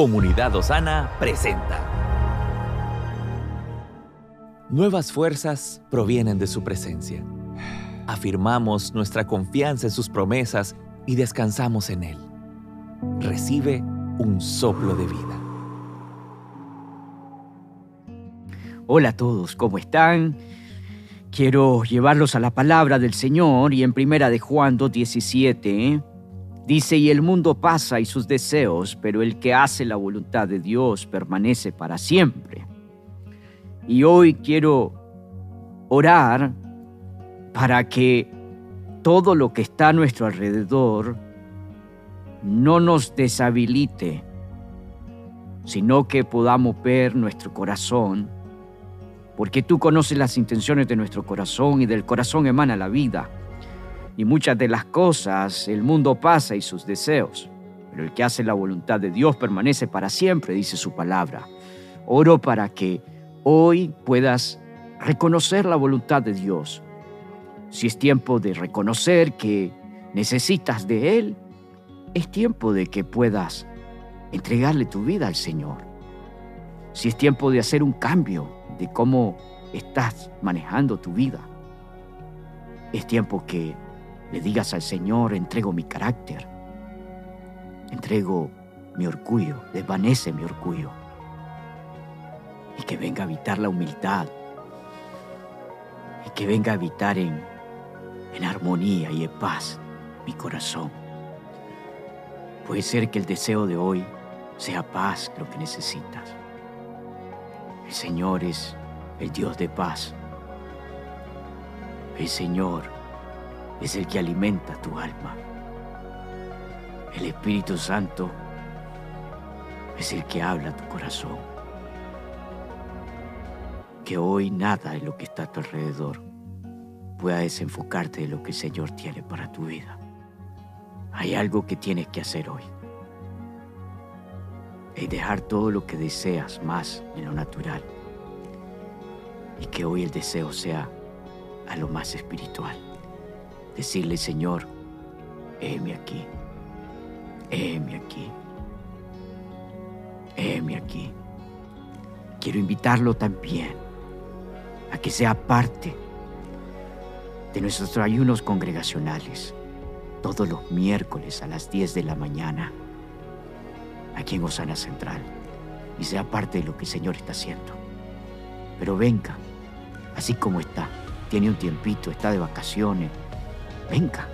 Comunidad Osana presenta. Nuevas fuerzas provienen de su presencia. Afirmamos nuestra confianza en sus promesas y descansamos en Él. Recibe un soplo de vida. Hola a todos, ¿cómo están? Quiero llevarlos a la palabra del Señor y en primera de Juan 2.17 Dice, y el mundo pasa y sus deseos, pero el que hace la voluntad de Dios permanece para siempre. Y hoy quiero orar para que todo lo que está a nuestro alrededor no nos deshabilite, sino que podamos ver nuestro corazón, porque tú conoces las intenciones de nuestro corazón y del corazón emana la vida y muchas de las cosas el mundo pasa y sus deseos, pero el que hace la voluntad de Dios permanece para siempre, dice su palabra. Oro para que hoy puedas reconocer la voluntad de Dios. Si es tiempo de reconocer que necesitas de Él, es tiempo de que puedas entregarle tu vida al Señor. Si es tiempo de hacer un cambio de cómo estás manejando tu vida, es tiempo que le digas al Señor, entrego mi carácter, entrego mi orgullo, desvanece mi orgullo. Y que venga a habitar la humildad. Y que venga a habitar en, en armonía y en paz mi corazón. Puede ser que el deseo de hoy sea paz lo que necesitas. El Señor es el Dios de paz. El Señor es el que alimenta tu alma. El Espíritu Santo es el que habla tu corazón. Que hoy nada de lo que está a tu alrededor pueda desenfocarte de lo que el Señor tiene para tu vida. Hay algo que tienes que hacer hoy. Es dejar todo lo que deseas más en lo natural. Y que hoy el deseo sea a lo más espiritual decirle, Señor, heme aquí, heme aquí, heme aquí. Quiero invitarlo también a que sea parte de nuestros ayunos congregacionales todos los miércoles a las 10 de la mañana aquí en Osana Central y sea parte de lo que el Señor está haciendo. Pero venga, así como está, tiene un tiempito, está de vacaciones, venga,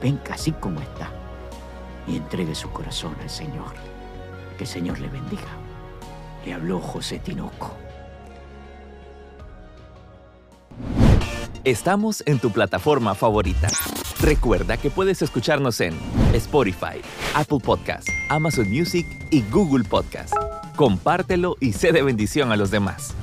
venga así como está y entregue su corazón al Señor. Que el Señor le bendiga. Le habló José Tinoco. Estamos en tu plataforma favorita. Recuerda que puedes escucharnos en Spotify, Apple Podcast, Amazon Music y Google Podcast. Compártelo y sé de bendición a los demás.